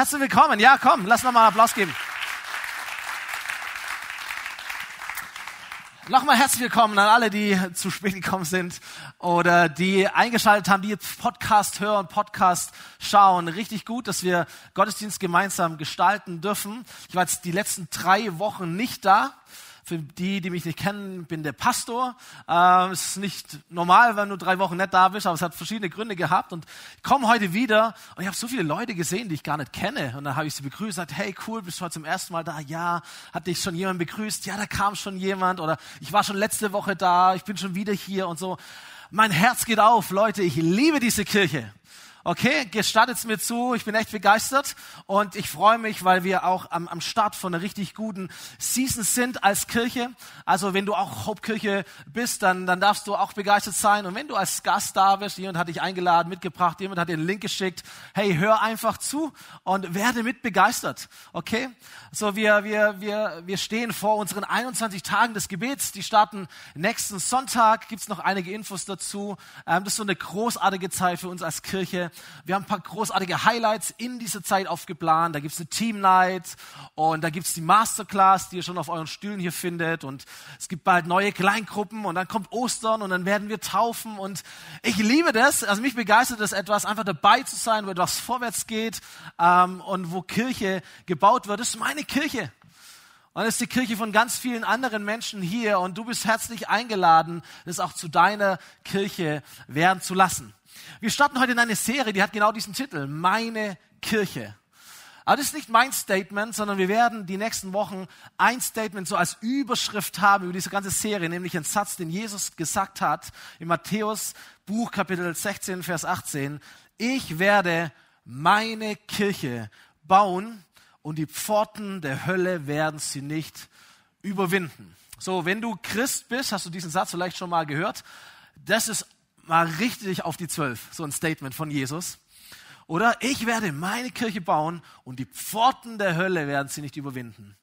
Herzlich willkommen. Ja, komm, lass noch mal einen Applaus geben. Nochmal herzlich willkommen an alle, die zu spät gekommen sind oder die eingeschaltet haben, die Podcast hören, Podcast schauen. Richtig gut, dass wir Gottesdienst gemeinsam gestalten dürfen. Ich war jetzt die letzten drei Wochen nicht da. Für die, die mich nicht kennen, bin der Pastor. Ähm, es ist nicht normal, wenn du drei Wochen nicht da bist, aber es hat verschiedene Gründe gehabt. Und ich komme heute wieder und ich habe so viele Leute gesehen, die ich gar nicht kenne. Und dann habe ich sie begrüßt, gesagt, hey cool, bist du heute zum ersten Mal da? Ja. Hat dich schon jemand begrüßt? Ja, da kam schon jemand. Oder ich war schon letzte Woche da, ich bin schon wieder hier und so. Mein Herz geht auf, Leute, ich liebe diese Kirche. Okay, gestattet es mir zu, ich bin echt begeistert und ich freue mich, weil wir auch am, am Start von einer richtig guten Season sind als Kirche. Also wenn du auch Hauptkirche bist, dann, dann darfst du auch begeistert sein. Und wenn du als Gast da bist, jemand hat dich eingeladen, mitgebracht, jemand hat dir einen Link geschickt, hey, hör einfach zu und werde mit begeistert. Okay? So, wir, wir, wir, wir stehen vor unseren 21 Tagen des Gebets. Die starten nächsten Sonntag. Gibt's noch einige Infos dazu. Ähm, das ist so eine großartige Zeit für uns als Kirche wir haben ein paar großartige Highlights in dieser Zeit aufgeplant. Da gibt es eine Team Night und da gibt es die Masterclass, die ihr schon auf euren Stühlen hier findet. Und es gibt bald neue Kleingruppen und dann kommt Ostern und dann werden wir taufen. Und ich liebe das. Also mich begeistert das etwas, einfach dabei zu sein, wo etwas vorwärts geht ähm, und wo Kirche gebaut wird. Das ist meine Kirche. Und es ist die Kirche von ganz vielen anderen Menschen hier und du bist herzlich eingeladen, das auch zu deiner Kirche werden zu lassen. Wir starten heute in eine Serie, die hat genau diesen Titel, Meine Kirche. Aber das ist nicht mein Statement, sondern wir werden die nächsten Wochen ein Statement so als Überschrift haben über diese ganze Serie, nämlich einen Satz, den Jesus gesagt hat in Matthäus Buch Kapitel 16, Vers 18. Ich werde meine Kirche bauen und die Pforten der Hölle werden sie nicht überwinden. So, wenn du Christ bist, hast du diesen Satz vielleicht schon mal gehört. Das ist mal richtig auf die Zwölf, so ein Statement von Jesus. Oder ich werde meine Kirche bauen und die Pforten der Hölle werden sie nicht überwinden.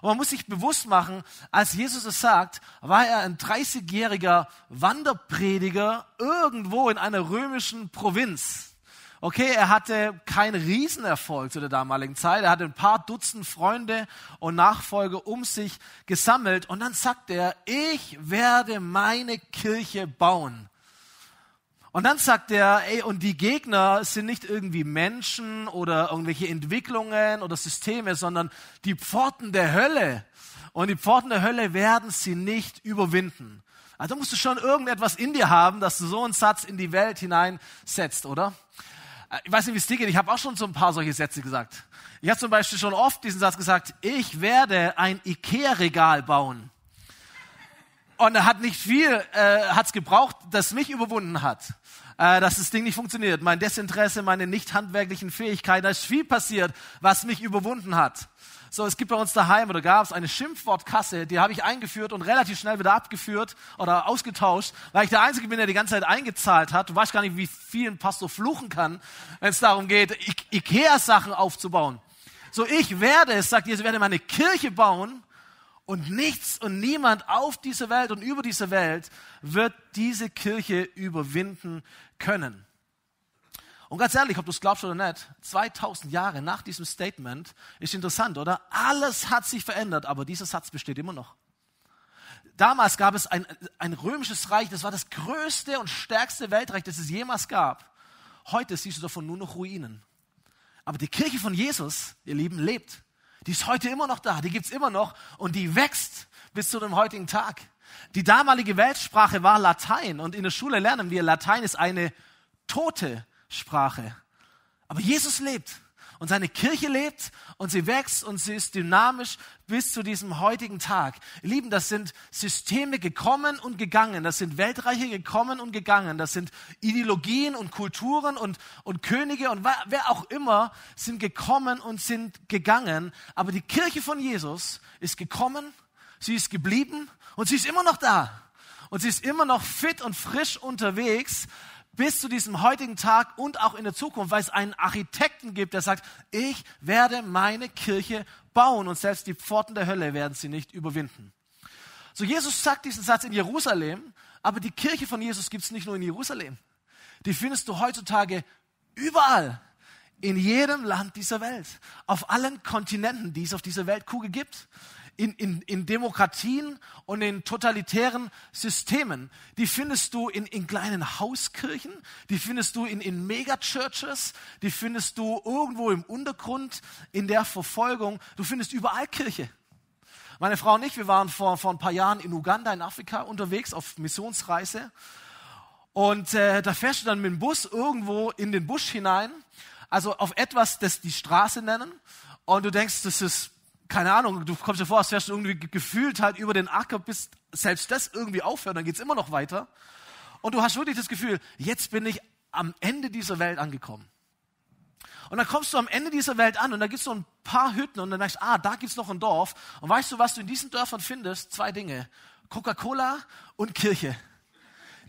Und man muss sich bewusst machen, als Jesus es sagt, war er ein 30-jähriger Wanderprediger irgendwo in einer römischen Provinz. Okay, er hatte keinen Riesenerfolg zu der damaligen Zeit. Er hatte ein paar Dutzend Freunde und Nachfolger um sich gesammelt. Und dann sagt er, ich werde meine Kirche bauen. Und dann sagt er, ey, und die Gegner sind nicht irgendwie Menschen oder irgendwelche Entwicklungen oder Systeme, sondern die Pforten der Hölle. Und die Pforten der Hölle werden sie nicht überwinden. Also musst du schon irgendetwas in dir haben, dass du so einen Satz in die Welt hineinsetzt, oder? Äh, ich weiß nicht, wie es dir geht. Ich habe auch schon so ein paar solche Sätze gesagt. Ich habe zum Beispiel schon oft diesen Satz gesagt, ich werde ein Ikea-Regal bauen. Und er hat nicht viel, äh, hat's gebraucht, das mich überwunden hat, äh, dass das Ding nicht funktioniert. Mein Desinteresse, meine nicht handwerklichen Fähigkeiten, da ist viel passiert, was mich überwunden hat. So, es gibt bei uns daheim oder gab es eine Schimpfwortkasse, die habe ich eingeführt und relativ schnell wieder abgeführt oder ausgetauscht, weil ich der Einzige bin, der die ganze Zeit eingezahlt hat. Du weißt gar nicht, wie viel ein Pastor fluchen kann, wenn es darum geht, Ikea-Sachen aufzubauen. So, ich werde, es sagt Jesus, werde meine Kirche bauen und nichts und niemand auf dieser Welt und über dieser Welt wird diese Kirche überwinden können. Und ganz ehrlich, ob du es glaubst oder nicht, 2000 Jahre nach diesem Statement ist interessant, oder? Alles hat sich verändert, aber dieser Satz besteht immer noch. Damals gab es ein, ein römisches Reich, das war das größte und stärkste Weltreich, das es jemals gab. Heute siehst du davon nur noch Ruinen. Aber die Kirche von Jesus, ihr Lieben, lebt. Die ist heute immer noch da, die gibt's immer noch und die wächst bis zu dem heutigen Tag. Die damalige Weltsprache war Latein und in der Schule lernen wir, Latein ist eine tote Sprache. Aber Jesus lebt und seine Kirche lebt und sie wächst und sie ist dynamisch bis zu diesem heutigen Tag. Ihr Lieben, das sind Systeme gekommen und gegangen, das sind Weltreiche gekommen und gegangen, das sind Ideologien und Kulturen und, und Könige und wer auch immer sind gekommen und sind gegangen. Aber die Kirche von Jesus ist gekommen, sie ist geblieben und sie ist immer noch da. Und sie ist immer noch fit und frisch unterwegs, bis zu diesem heutigen Tag und auch in der Zukunft, weil es einen Architekten gibt, der sagt, ich werde meine Kirche bauen und selbst die Pforten der Hölle werden sie nicht überwinden. So, Jesus sagt diesen Satz in Jerusalem, aber die Kirche von Jesus gibt es nicht nur in Jerusalem. Die findest du heutzutage überall. in jedem Land dieser Welt, auf allen Kontinenten, die es auf dieser Weltkugel gibt in, in, in Demokratien und in totalitären Systemen. Die findest du in, in kleinen Hauskirchen, die findest du in, in Megachurches, die findest du irgendwo im Untergrund in der Verfolgung. Du findest überall Kirche. Meine Frau und ich, wir waren vor, vor ein paar Jahren in Uganda, in Afrika unterwegs auf Missionsreise. Und äh, da fährst du dann mit dem Bus irgendwo in den Busch hinein, also auf etwas, das die Straße nennen. Und du denkst, das ist keine Ahnung, du kommst dir vor, als wärst du irgendwie gefühlt halt über den Acker, bis selbst das irgendwie aufhört, dann geht es immer noch weiter. Und du hast wirklich das Gefühl, jetzt bin ich am Ende dieser Welt angekommen. Und dann kommst du am Ende dieser Welt an und da gibt es so ein paar Hütten und dann denkst du, ah, da gibt es noch ein Dorf. Und weißt du, was du in diesen Dörfern findest? Zwei Dinge. Coca-Cola und Kirche.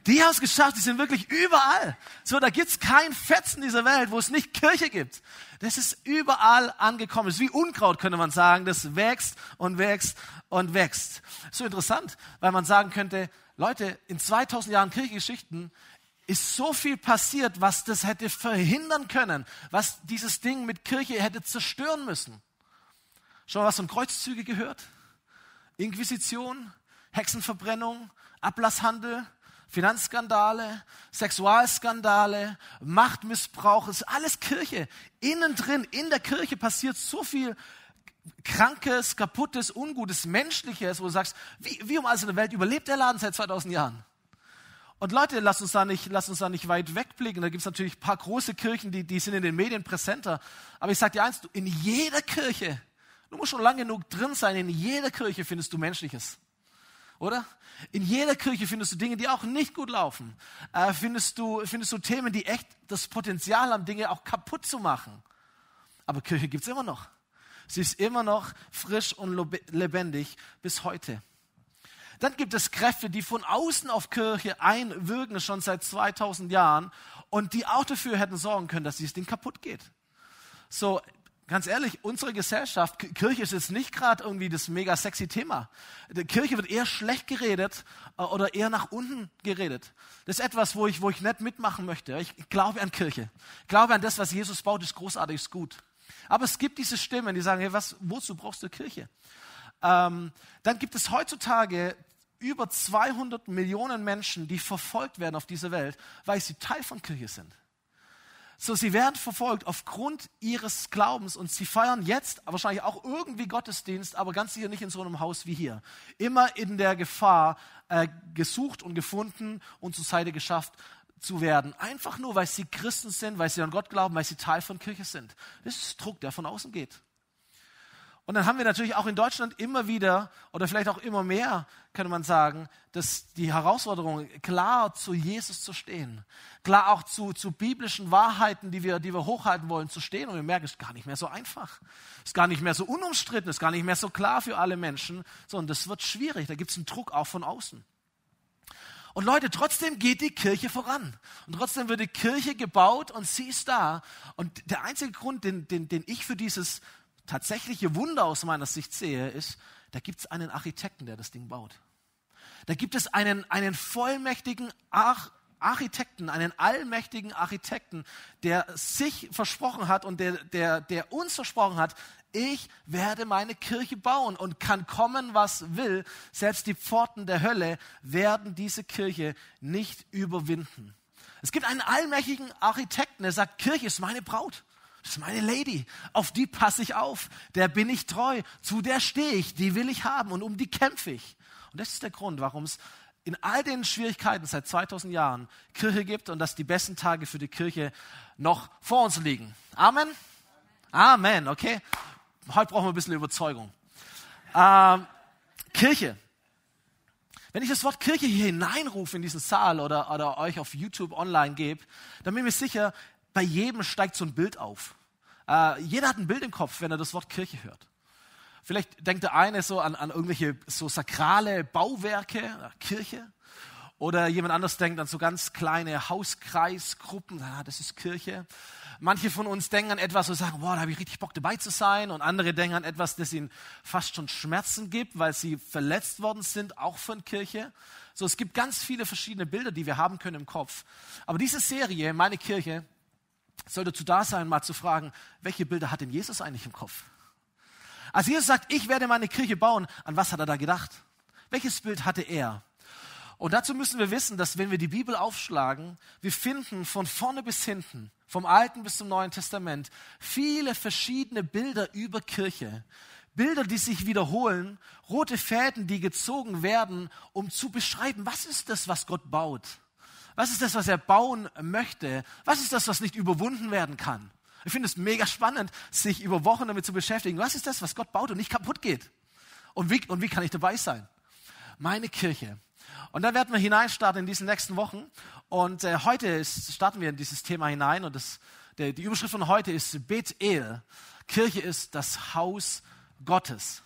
Die haben es geschafft, die sind wirklich überall. So, da gibt's kein Fetzen dieser Welt, wo es nicht Kirche gibt. Das ist überall angekommen. Das ist wie Unkraut, könnte man sagen. Das wächst und wächst und wächst. So interessant, weil man sagen könnte, Leute, in 2000 Jahren Kirchengeschichten ist so viel passiert, was das hätte verhindern können, was dieses Ding mit Kirche hätte zerstören müssen. Schon was von Kreuzzüge gehört? Inquisition, Hexenverbrennung, Ablasshandel, Finanzskandale, Sexualskandale, Machtmissbrauch, ist alles Kirche. Innen drin, in der Kirche passiert so viel Krankes, Kaputtes, Ungutes, Menschliches, wo du sagst, wie, wie um alles in der Welt überlebt der Laden seit 2000 Jahren? Und Leute, lasst uns da nicht, lasst uns da nicht weit wegblicken. Da gibt es natürlich ein paar große Kirchen, die, die sind in den Medien präsenter. Aber ich sage dir eins, in jeder Kirche, du musst schon lange genug drin sein, in jeder Kirche findest du Menschliches oder? In jeder Kirche findest du Dinge, die auch nicht gut laufen. Äh, findest, du, findest du Themen, die echt das Potenzial haben, Dinge auch kaputt zu machen. Aber Kirche gibt es immer noch. Sie ist immer noch frisch und lebendig bis heute. Dann gibt es Kräfte, die von außen auf Kirche einwirken, schon seit 2000 Jahren, und die auch dafür hätten sorgen können, dass dieses Ding kaputt geht. So, Ganz ehrlich, unsere Gesellschaft, Kirche ist jetzt nicht gerade irgendwie das mega sexy Thema. Die Kirche wird eher schlecht geredet äh, oder eher nach unten geredet. Das ist etwas, wo ich, wo ich nicht mitmachen möchte. Ich glaube an Kirche. Ich glaube an das, was Jesus baut, ist großartig, ist gut. Aber es gibt diese Stimmen, die sagen, hey, was, wozu brauchst du Kirche? Ähm, dann gibt es heutzutage über 200 Millionen Menschen, die verfolgt werden auf dieser Welt, weil sie Teil von Kirche sind. So, sie werden verfolgt aufgrund ihres Glaubens und sie feiern jetzt wahrscheinlich auch irgendwie Gottesdienst, aber ganz sicher nicht in so einem Haus wie hier. Immer in der Gefahr, äh, gesucht und gefunden und zur Seite geschafft zu werden. Einfach nur, weil sie Christen sind, weil sie an Gott glauben, weil sie Teil von Kirche sind. Das ist Druck, der von außen geht. Und dann haben wir natürlich auch in Deutschland immer wieder oder vielleicht auch immer mehr, könnte man sagen, dass die Herausforderung, klar zu Jesus zu stehen, klar auch zu, zu biblischen Wahrheiten, die wir, die wir hochhalten wollen, zu stehen. Und wir merken, es ist gar nicht mehr so einfach. Es ist gar nicht mehr so unumstritten, es ist gar nicht mehr so klar für alle Menschen, sondern das wird schwierig. Da gibt es einen Druck auch von außen. Und Leute, trotzdem geht die Kirche voran. Und trotzdem wird die Kirche gebaut und sie ist da. Und der einzige Grund, den, den, den ich für dieses tatsächliche Wunder aus meiner Sicht sehe, ist, da gibt es einen Architekten, der das Ding baut. Da gibt es einen, einen vollmächtigen Arch Architekten, einen allmächtigen Architekten, der sich versprochen hat und der, der, der uns versprochen hat, ich werde meine Kirche bauen und kann kommen, was will. Selbst die Pforten der Hölle werden diese Kirche nicht überwinden. Es gibt einen allmächtigen Architekten, der sagt, Kirche ist meine Braut. Das ist meine Lady. Auf die passe ich auf. Der bin ich treu. Zu der stehe ich. Die will ich haben und um die kämpfe ich. Und das ist der Grund, warum es in all den Schwierigkeiten seit 2000 Jahren Kirche gibt und dass die besten Tage für die Kirche noch vor uns liegen. Amen? Amen, okay. Heute brauchen wir ein bisschen Überzeugung. Ähm, Kirche. Wenn ich das Wort Kirche hier hineinrufe in diesen Saal oder, oder euch auf YouTube online gebe, dann bin ich mir sicher, bei jedem steigt so ein Bild auf. Äh, jeder hat ein Bild im Kopf, wenn er das Wort Kirche hört. Vielleicht denkt der eine so an, an irgendwelche so sakrale Bauwerke, äh, Kirche. Oder jemand anderes denkt an so ganz kleine Hauskreisgruppen, ah, das ist Kirche. Manche von uns denken an etwas und sagen, boah, da habe ich richtig Bock dabei zu sein. Und andere denken an etwas, das ihnen fast schon Schmerzen gibt, weil sie verletzt worden sind, auch von Kirche. So, es gibt ganz viele verschiedene Bilder, die wir haben können im Kopf. Aber diese Serie, meine Kirche, soll dazu da sein, mal zu fragen, welche Bilder hat denn Jesus eigentlich im Kopf? Als Jesus sagt, ich werde meine Kirche bauen, an was hat er da gedacht? Welches Bild hatte er? Und dazu müssen wir wissen, dass wenn wir die Bibel aufschlagen, wir finden von vorne bis hinten, vom Alten bis zum Neuen Testament, viele verschiedene Bilder über Kirche. Bilder, die sich wiederholen, rote Fäden, die gezogen werden, um zu beschreiben, was ist das, was Gott baut? Was ist das, was er bauen möchte? Was ist das, was nicht überwunden werden kann? Ich finde es mega spannend, sich über Wochen damit zu beschäftigen. Was ist das, was Gott baut und nicht kaputt geht? Und wie, und wie kann ich dabei sein? Meine Kirche. Und da werden wir hineinstarten in diesen nächsten Wochen. Und äh, heute ist, starten wir in dieses Thema hinein. Und das, der, die Überschrift von heute ist Bethel. Kirche ist das Haus Gottes.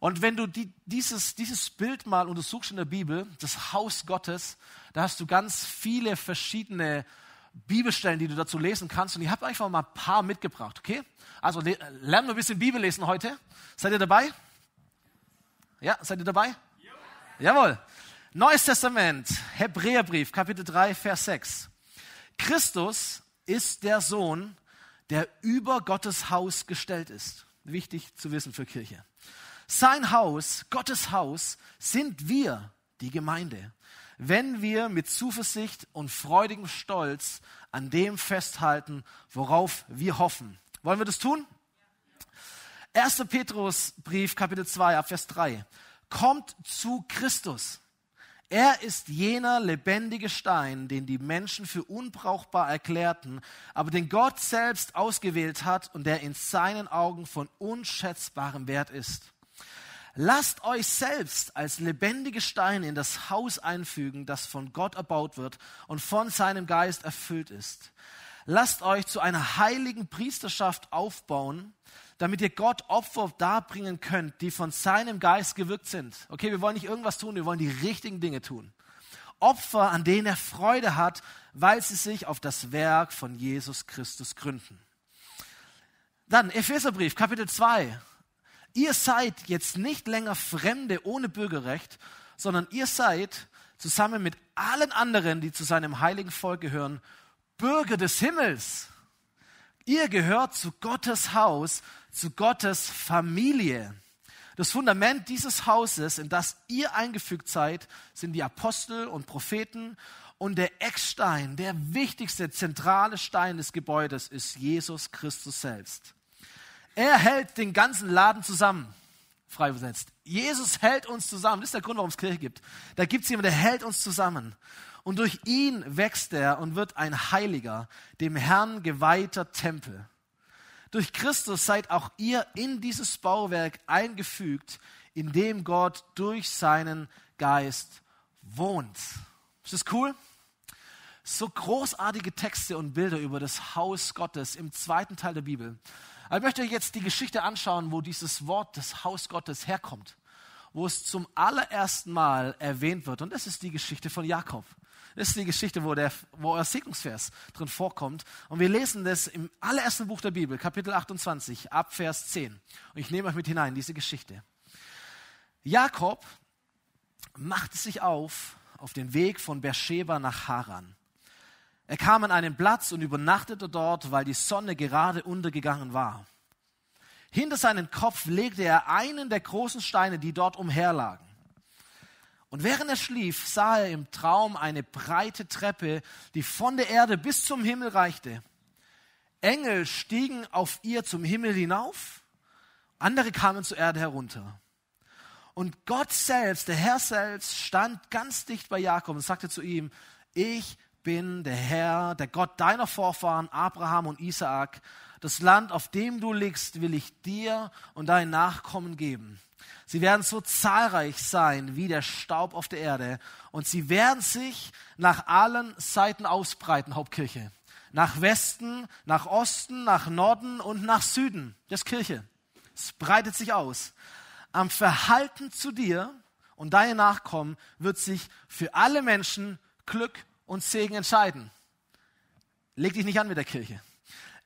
Und wenn du die, dieses, dieses Bild mal untersuchst in der Bibel, das Haus Gottes, da hast du ganz viele verschiedene Bibelstellen, die du dazu lesen kannst. Und ich habe einfach mal ein paar mitgebracht, okay? Also lernen wir ein bisschen Bibel lesen heute. Seid ihr dabei? Ja, seid ihr dabei? Ja. Jawohl. Neues Testament, Hebräerbrief, Kapitel 3, Vers 6. Christus ist der Sohn, der über Gottes Haus gestellt ist. Wichtig zu wissen für Kirche. Sein Haus, Gottes Haus, sind wir, die Gemeinde wenn wir mit Zuversicht und freudigem Stolz an dem festhalten, worauf wir hoffen. Wollen wir das tun? 1. Petrusbrief, Kapitel 2, Abvers 3. Kommt zu Christus. Er ist jener lebendige Stein, den die Menschen für unbrauchbar erklärten, aber den Gott selbst ausgewählt hat und der in seinen Augen von unschätzbarem Wert ist. Lasst euch selbst als lebendige Steine in das Haus einfügen, das von Gott erbaut wird und von seinem Geist erfüllt ist. Lasst euch zu einer heiligen Priesterschaft aufbauen, damit ihr Gott Opfer darbringen könnt, die von seinem Geist gewirkt sind. Okay, wir wollen nicht irgendwas tun, wir wollen die richtigen Dinge tun. Opfer, an denen er Freude hat, weil sie sich auf das Werk von Jesus Christus gründen. Dann Epheserbrief, Kapitel 2, ihr seid jetzt nicht länger Fremde ohne Bürgerrecht, sondern ihr seid zusammen mit allen anderen, die zu seinem heiligen Volk gehören, Bürger des Himmels. Ihr gehört zu Gottes Haus, zu Gottes Familie. Das Fundament dieses Hauses, in das ihr eingefügt seid, sind die Apostel und Propheten und der Eckstein, der wichtigste zentrale Stein des Gebäudes ist Jesus Christus selbst. Er hält den ganzen Laden zusammen, frei übersetzt. Jesus hält uns zusammen. Das ist der Grund, warum es Kirche gibt. Da gibt es jemanden, der hält uns zusammen. Und durch ihn wächst er und wird ein heiliger, dem Herrn geweihter Tempel. Durch Christus seid auch ihr in dieses Bauwerk eingefügt, in dem Gott durch seinen Geist wohnt. Ist das cool? So großartige Texte und Bilder über das Haus Gottes im zweiten Teil der Bibel. Aber ich möchte euch jetzt die Geschichte anschauen, wo dieses Wort des Haus Gottes herkommt, wo es zum allerersten Mal erwähnt wird. Und das ist die Geschichte von Jakob. Das ist die Geschichte, wo der, wo der Segnungsvers drin vorkommt. Und wir lesen das im allerersten Buch der Bibel, Kapitel 28, ab Vers 10. Und ich nehme euch mit hinein, diese Geschichte. Jakob machte sich auf, auf den Weg von Beersheba nach Haran. Er kam an einen Platz und übernachtete dort, weil die Sonne gerade untergegangen war. Hinter seinen Kopf legte er einen der großen Steine, die dort umherlagen. Und während er schlief, sah er im Traum eine breite Treppe, die von der Erde bis zum Himmel reichte. Engel stiegen auf ihr zum Himmel hinauf, andere kamen zur Erde herunter. Und Gott selbst, der Herr selbst, stand ganz dicht bei Jakob und sagte zu ihm, ich bin der Herr, der Gott deiner Vorfahren, Abraham und Isaak. Das Land, auf dem du liegst, will ich dir und deinen Nachkommen geben. Sie werden so zahlreich sein wie der Staub auf der Erde und sie werden sich nach allen Seiten ausbreiten, Hauptkirche. Nach Westen, nach Osten, nach Norden und nach Süden. Das ist Kirche. Es breitet sich aus. Am Verhalten zu dir und deine Nachkommen wird sich für alle Menschen Glück und Segen entscheiden. Leg dich nicht an mit der Kirche.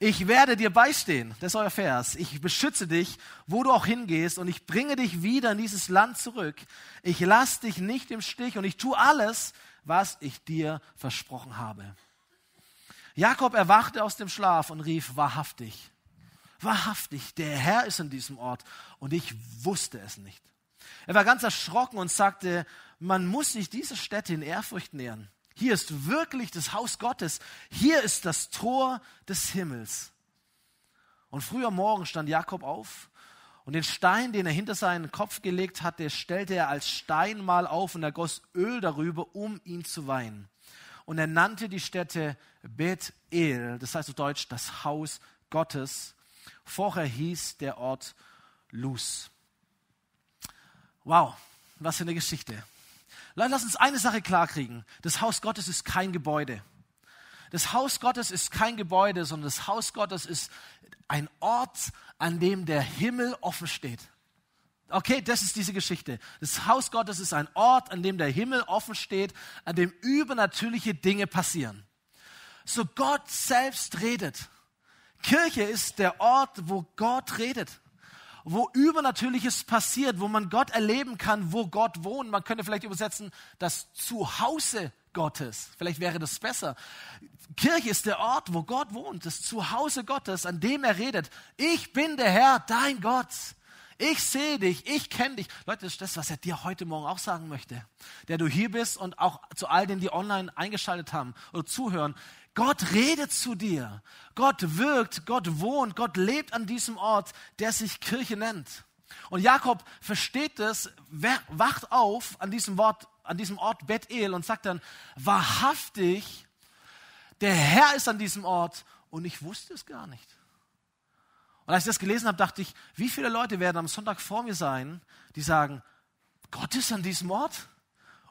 Ich werde dir beistehen, das ist euer Vers. Ich beschütze dich, wo du auch hingehst und ich bringe dich wieder in dieses Land zurück. Ich lasse dich nicht im Stich und ich tue alles, was ich dir versprochen habe. Jakob erwachte aus dem Schlaf und rief wahrhaftig, wahrhaftig, der Herr ist in diesem Ort und ich wusste es nicht. Er war ganz erschrocken und sagte, man muss sich diese Stätte in Ehrfurcht nähern. Hier ist wirklich das Haus Gottes. Hier ist das Tor des Himmels. Und früh am Morgen stand Jakob auf und den Stein, den er hinter seinen Kopf gelegt hatte, stellte er als Steinmal auf und er goss Öl darüber, um ihn zu weinen. Und er nannte die Stätte Bet-El, das heißt auf Deutsch das Haus Gottes. Vorher hieß der Ort Luz. Wow, was für eine Geschichte. Lass uns eine Sache klarkriegen. Das Haus Gottes ist kein Gebäude. Das Haus Gottes ist kein Gebäude, sondern das Haus Gottes ist ein Ort, an dem der Himmel offen steht. Okay, das ist diese Geschichte. Das Haus Gottes ist ein Ort, an dem der Himmel offen steht, an dem übernatürliche Dinge passieren. So Gott selbst redet. Kirche ist der Ort, wo Gott redet wo Übernatürliches passiert, wo man Gott erleben kann, wo Gott wohnt. Man könnte vielleicht übersetzen, das Zuhause Gottes. Vielleicht wäre das besser. Kirche ist der Ort, wo Gott wohnt, das Zuhause Gottes, an dem er redet. Ich bin der Herr, dein Gott. Ich sehe dich, ich kenne dich. Leute, das ist das, was er dir heute Morgen auch sagen möchte. Der du hier bist und auch zu all denen, die online eingeschaltet haben oder zuhören. Gott redet zu dir. Gott wirkt, Gott wohnt, Gott lebt an diesem Ort, der sich Kirche nennt. Und Jakob versteht es, wacht auf an diesem Wort, an diesem Ort Bethel und sagt dann, wahrhaftig, der Herr ist an diesem Ort und ich wusste es gar nicht. Und als ich das gelesen habe, dachte ich, wie viele Leute werden am Sonntag vor mir sein, die sagen, Gott ist an diesem Ort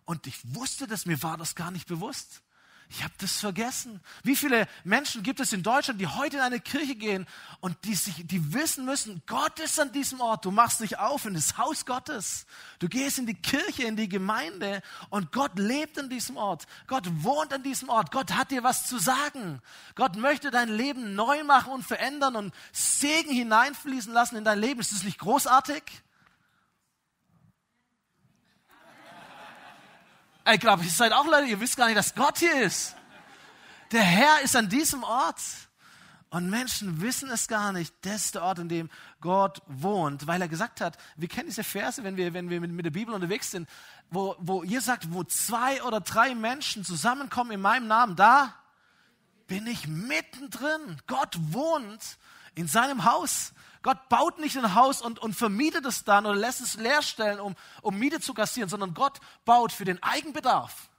und ich wusste das, mir war das gar nicht bewusst. Ich habe das vergessen. Wie viele Menschen gibt es in Deutschland, die heute in eine Kirche gehen und die, sich, die wissen müssen, Gott ist an diesem Ort. Du machst dich auf in das Haus Gottes. Du gehst in die Kirche, in die Gemeinde und Gott lebt an diesem Ort. Gott wohnt an diesem Ort. Gott hat dir was zu sagen. Gott möchte dein Leben neu machen und verändern und Segen hineinfließen lassen in dein Leben. Ist das nicht großartig? Ich glaube, ihr seid auch Leute, ihr wisst gar nicht, dass Gott hier ist. Der Herr ist an diesem Ort. Und Menschen wissen es gar nicht. Das ist der Ort, an dem Gott wohnt, weil er gesagt hat, wir kennen diese Verse, wenn wir, wenn wir mit, mit der Bibel unterwegs sind, wo, wo ihr sagt, wo zwei oder drei Menschen zusammenkommen in meinem Namen, da bin ich mittendrin. Gott wohnt in seinem Haus. Gott baut nicht ein Haus und, und vermietet es dann oder lässt es leer stellen, um, um Miete zu kassieren, sondern Gott baut für den Eigenbedarf.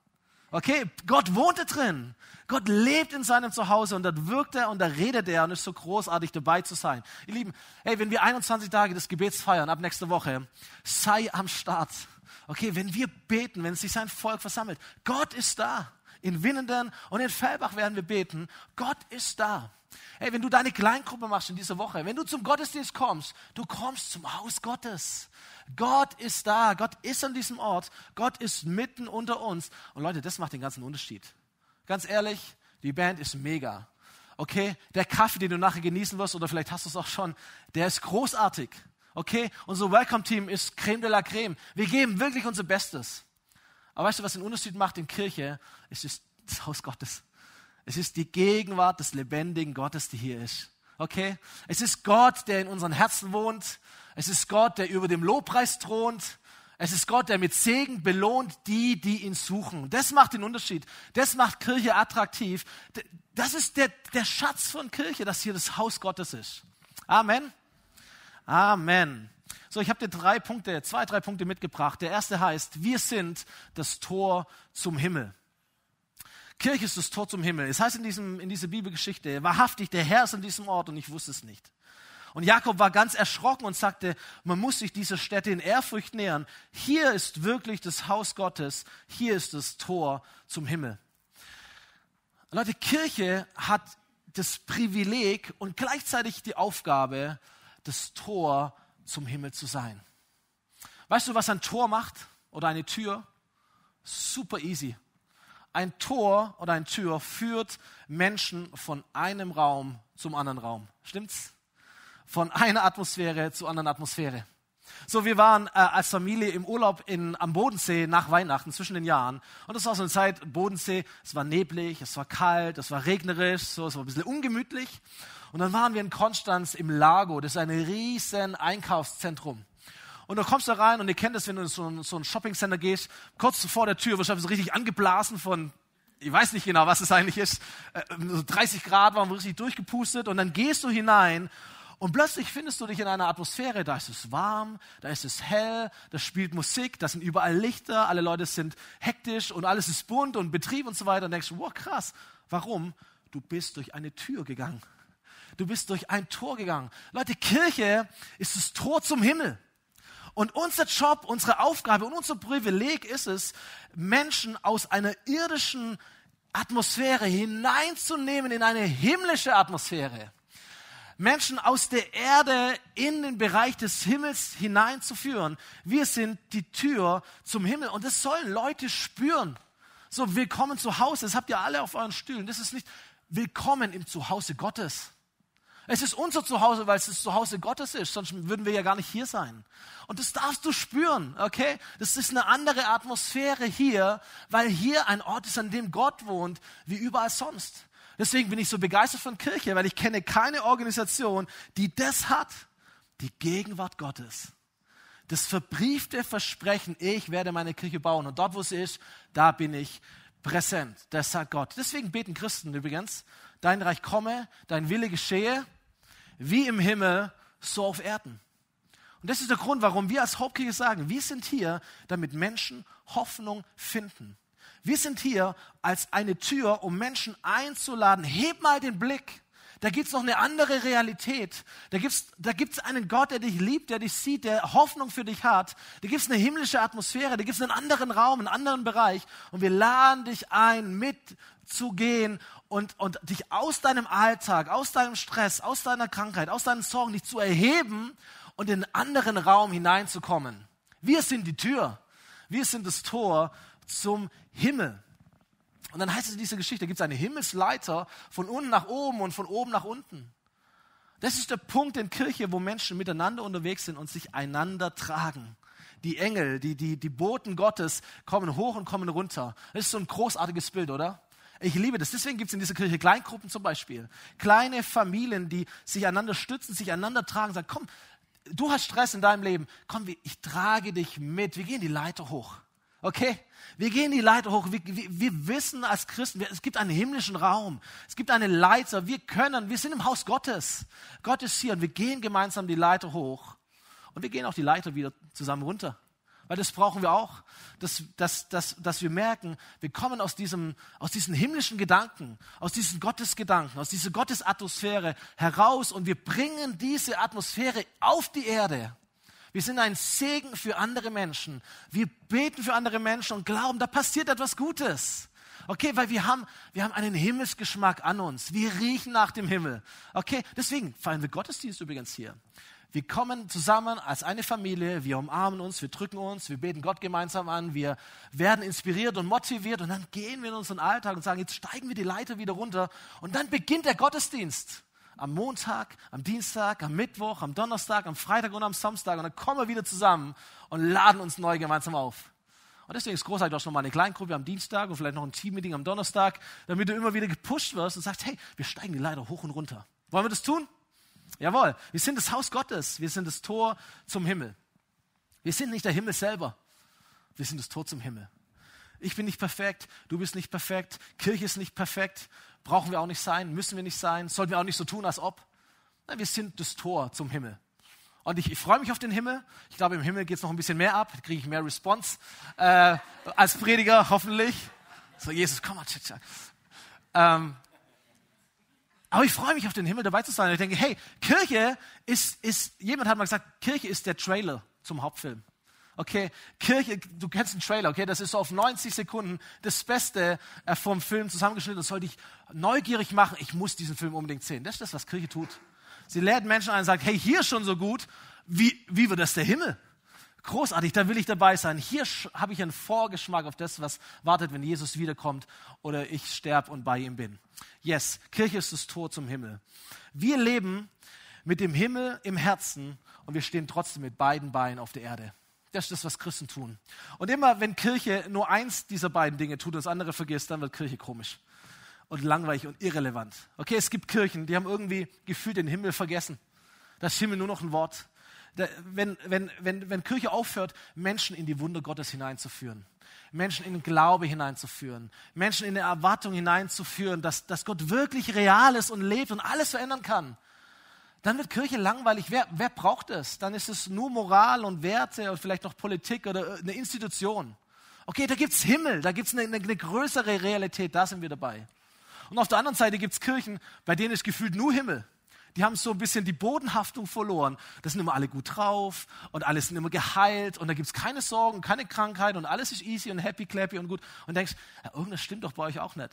Okay, Gott wohnt da drin. Gott lebt in seinem Zuhause und dort wirkt er und da redet er und ist so großartig dabei zu sein. Ihr Lieben, hey, wenn wir 21 Tage des Gebets feiern, ab nächster Woche, sei am Start. Okay, wenn wir beten, wenn sich sein Volk versammelt, Gott ist da. In Winnenden und in Fellbach werden wir beten. Gott ist da. Hey, wenn du deine Kleingruppe machst in dieser Woche, wenn du zum Gottesdienst kommst, du kommst zum Haus Gottes. Gott ist da, Gott ist an diesem Ort, Gott ist mitten unter uns. Und Leute, das macht den ganzen Unterschied. Ganz ehrlich, die Band ist mega. Okay, der Kaffee, den du nachher genießen wirst, oder vielleicht hast du es auch schon, der ist großartig. Okay, unser Welcome-Team ist Creme de la Creme. Wir geben wirklich unser Bestes. Aber weißt du, was den Unterschied macht in Kirche? Es ist das Haus Gottes. Es ist die Gegenwart des lebendigen Gottes, die hier ist. Okay? Es ist Gott, der in unseren Herzen wohnt. Es ist Gott, der über dem Lobpreis thront. Es ist Gott, der mit Segen belohnt die, die ihn suchen. Das macht den Unterschied. Das macht Kirche attraktiv. Das ist der, der Schatz von Kirche, dass hier das Haus Gottes ist. Amen. Amen. So, ich habe dir drei Punkte, zwei, drei Punkte mitgebracht. Der erste heißt, wir sind das Tor zum Himmel. Kirche ist das Tor zum Himmel. Es heißt in, diesem, in dieser Bibelgeschichte, wahrhaftig, der Herr ist an diesem Ort und ich wusste es nicht. Und Jakob war ganz erschrocken und sagte, man muss sich dieser Stätte in Ehrfurcht nähern. Hier ist wirklich das Haus Gottes, hier ist das Tor zum Himmel. Leute, Kirche hat das Privileg und gleichzeitig die Aufgabe, das Tor zum Himmel zu sein. Weißt du, was ein Tor macht oder eine Tür? Super easy ein Tor oder eine Tür führt Menschen von einem Raum zum anderen Raum. Stimmt's? Von einer Atmosphäre zu anderen Atmosphäre. So, wir waren äh, als Familie im Urlaub in, am Bodensee nach Weihnachten zwischen den Jahren. Und das war so eine Zeit, Bodensee, es war neblig, es war kalt, es war regnerisch, so, es war ein bisschen ungemütlich. Und dann waren wir in Konstanz im Lago, das ist ein riesen Einkaufszentrum. Und da kommst du rein und ihr kennt das, wenn du in so ein, so ein Shoppingcenter gehst, kurz vor der Tür wirst du so richtig angeblasen von, ich weiß nicht genau, was es eigentlich ist, 30 äh, Grad waren wir richtig durchgepustet und dann gehst du hinein und plötzlich findest du dich in einer Atmosphäre, da ist es warm, da ist es hell, da spielt Musik, da sind überall Lichter, alle Leute sind hektisch und alles ist bunt und Betrieb und so weiter. Und denkst, wow, krass. Warum? Du bist durch eine Tür gegangen. Du bist durch ein Tor gegangen. Leute, Kirche ist das Tor zum Himmel. Und unser Job, unsere Aufgabe und unser Privileg ist es, Menschen aus einer irdischen Atmosphäre hineinzunehmen in eine himmlische Atmosphäre. Menschen aus der Erde in den Bereich des Himmels hineinzuführen. Wir sind die Tür zum Himmel und das sollen Leute spüren. So, willkommen zu Hause, das habt ihr alle auf euren Stühlen. Das ist nicht willkommen im Zuhause Gottes. Es ist unser Zuhause, weil es das Zuhause Gottes ist, sonst würden wir ja gar nicht hier sein. Und das darfst du spüren, okay? Das ist eine andere Atmosphäre hier, weil hier ein Ort ist, an dem Gott wohnt, wie überall sonst. Deswegen bin ich so begeistert von Kirche, weil ich kenne keine Organisation, die das hat, die Gegenwart Gottes. Das verbriefte Versprechen, ich werde meine Kirche bauen. Und dort, wo sie ist, da bin ich präsent. Das sagt Gott. Deswegen beten Christen übrigens, dein Reich komme, dein Wille geschehe, wie im Himmel, so auf Erden. Und das ist der Grund, warum wir als Hauptkirche sagen, wir sind hier, damit Menschen Hoffnung finden. Wir sind hier als eine Tür, um Menschen einzuladen. Heb mal den Blick. Da gibt es noch eine andere Realität. Da gibt es da gibt's einen Gott, der dich liebt, der dich sieht, der Hoffnung für dich hat. Da gibt es eine himmlische Atmosphäre, da gibt es einen anderen Raum, einen anderen Bereich. Und wir laden dich ein, mitzugehen und, und dich aus deinem Alltag, aus deinem Stress, aus deiner Krankheit, aus deinen Sorgen, dich zu erheben und in einen anderen Raum hineinzukommen. Wir sind die Tür. Wir sind das Tor zum Himmel. Und dann heißt es in dieser Geschichte, gibt es eine Himmelsleiter von unten nach oben und von oben nach unten. Das ist der Punkt in Kirche, wo Menschen miteinander unterwegs sind und sich einander tragen. Die Engel, die, die, die Boten Gottes kommen hoch und kommen runter. Das ist so ein großartiges Bild, oder? Ich liebe das. Deswegen gibt es in dieser Kirche Kleingruppen zum Beispiel. Kleine Familien, die sich einander stützen, sich einander tragen, sagen, komm, du hast Stress in deinem Leben. Komm, ich trage dich mit. Wir gehen die Leiter hoch. Okay? Wir gehen die Leiter hoch. Wir, wir, wir wissen als Christen, wir, es gibt einen himmlischen Raum. Es gibt eine Leiter. Wir können, wir sind im Haus Gottes. Gott ist hier und wir gehen gemeinsam die Leiter hoch. Und wir gehen auch die Leiter wieder zusammen runter. Weil das brauchen wir auch, dass, dass, dass, dass wir merken, wir kommen aus, diesem, aus diesen himmlischen Gedanken, aus diesen Gottesgedanken, aus dieser Gottesatmosphäre heraus und wir bringen diese Atmosphäre auf die Erde. Wir sind ein Segen für andere Menschen. Wir beten für andere Menschen und glauben, da passiert etwas Gutes. Okay, weil wir haben, wir haben einen Himmelsgeschmack an uns. Wir riechen nach dem Himmel. Okay, deswegen feiern wir Gottesdienst übrigens hier. Wir kommen zusammen als eine Familie, wir umarmen uns, wir drücken uns, wir beten Gott gemeinsam an, wir werden inspiriert und motiviert und dann gehen wir in unseren Alltag und sagen, jetzt steigen wir die Leiter wieder runter und dann beginnt der Gottesdienst am Montag, am Dienstag, am Mittwoch, am Donnerstag, am Freitag und am Samstag und dann kommen wir wieder zusammen und laden uns neu gemeinsam auf. Und deswegen ist großartig auch schon mal eine Kleingruppe am Dienstag und vielleicht noch ein Teammeeting am Donnerstag, damit du immer wieder gepusht wirst und sagst, hey, wir steigen die Leiter hoch und runter. Wollen wir das tun? Jawohl, wir sind das Haus Gottes, wir sind das Tor zum Himmel. Wir sind nicht der Himmel selber, wir sind das Tor zum Himmel. Ich bin nicht perfekt, du bist nicht perfekt, Kirche ist nicht perfekt, Brauchen wir auch nicht sein, müssen wir nicht sein, sollten wir auch nicht so tun, als ob. Nein, wir sind das Tor zum Himmel. Und ich, ich freue mich auf den Himmel. Ich glaube, im Himmel geht es noch ein bisschen mehr ab. Da kriege ich mehr Response äh, als Prediger, hoffentlich. So, Jesus, komm mal. Ähm, aber ich freue mich auf den Himmel dabei zu sein. Ich denke, hey, Kirche ist, ist, jemand hat mal gesagt, Kirche ist der Trailer zum Hauptfilm. Okay, Kirche, du kennst den Trailer, okay, das ist so auf 90 Sekunden das Beste äh, vom Film zusammengeschnitten. Das soll dich neugierig machen. Ich muss diesen Film unbedingt sehen. Das ist das, was Kirche tut. Sie lädt Menschen ein und sagt, hey, hier schon so gut. Wie, wie wird das der Himmel? Großartig, da will ich dabei sein. Hier habe ich einen Vorgeschmack auf das, was wartet, wenn Jesus wiederkommt oder ich sterbe und bei ihm bin. Yes, Kirche ist das Tor zum Himmel. Wir leben mit dem Himmel im Herzen und wir stehen trotzdem mit beiden Beinen auf der Erde. Das ist das, was Christen tun. Und immer, wenn Kirche nur eins dieser beiden Dinge tut und das andere vergisst, dann wird Kirche komisch und langweilig und irrelevant. Okay, es gibt Kirchen, die haben irgendwie gefühlt den Himmel vergessen. Das Himmel nur noch ein Wort. Wenn, wenn, wenn, wenn Kirche aufhört, Menschen in die Wunder Gottes hineinzuführen, Menschen in den Glaube hineinzuführen, Menschen in die Erwartung hineinzuführen, dass, dass Gott wirklich real ist und lebt und alles verändern kann, dann wird Kirche langweilig. Wer, wer braucht es? Dann ist es nur Moral und Werte und vielleicht noch Politik oder eine Institution. Okay, da gibt es Himmel, da gibt es eine, eine, eine größere Realität, da sind wir dabei. Und auf der anderen Seite gibt es Kirchen, bei denen ist gefühlt nur Himmel. Die haben so ein bisschen die Bodenhaftung verloren. Das sind immer alle gut drauf und alles sind immer geheilt und da gibt es keine Sorgen, keine Krankheit und alles ist easy und happy, clappy und gut. Und denkst, ja, irgendwas stimmt doch bei euch auch nicht.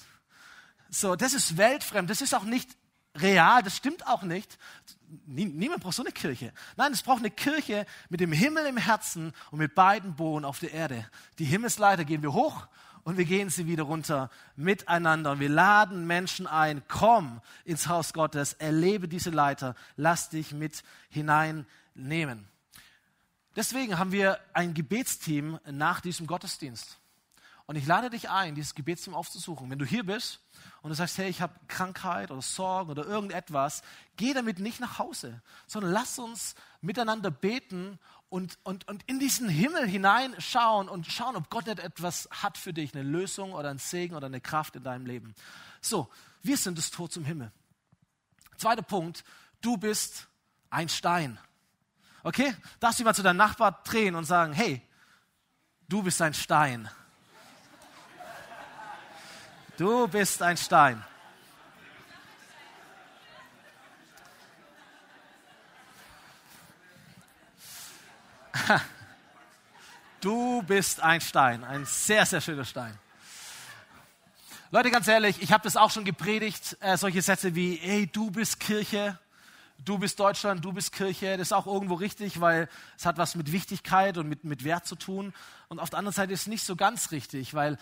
So, das ist weltfremd, das ist auch nicht real, das stimmt auch nicht. Niemand braucht so eine Kirche. Nein, es braucht eine Kirche mit dem Himmel im Herzen und mit beiden Bohnen auf der Erde. Die Himmelsleiter gehen wir hoch und wir gehen sie wieder runter miteinander. Und wir laden Menschen ein, komm ins Haus Gottes, erlebe diese Leiter, lass dich mit hineinnehmen. Deswegen haben wir ein Gebetsteam nach diesem Gottesdienst. Und ich lade dich ein, dieses Gebetsteam aufzusuchen. Wenn du hier bist und du sagst, hey, ich habe Krankheit oder Sorgen oder irgendetwas, geh damit nicht nach Hause, sondern lass uns miteinander beten und, und, und in diesen Himmel hineinschauen und schauen, ob Gott nicht etwas hat für dich, eine Lösung oder ein Segen oder eine Kraft in deinem Leben. So, wir sind das Tor zum Himmel. Zweiter Punkt, du bist ein Stein. Okay? Darfst du mal zu deinem Nachbar drehen und sagen, hey, du bist ein Stein. Du bist ein Stein. Du bist ein Stein, ein sehr, sehr schöner Stein. Leute, ganz ehrlich, ich habe das auch schon gepredigt, äh, solche Sätze wie, hey, du bist Kirche, du bist Deutschland, du bist Kirche. Das ist auch irgendwo richtig, weil es hat was mit Wichtigkeit und mit, mit Wert zu tun. Und auf der anderen Seite ist es nicht so ganz richtig, weil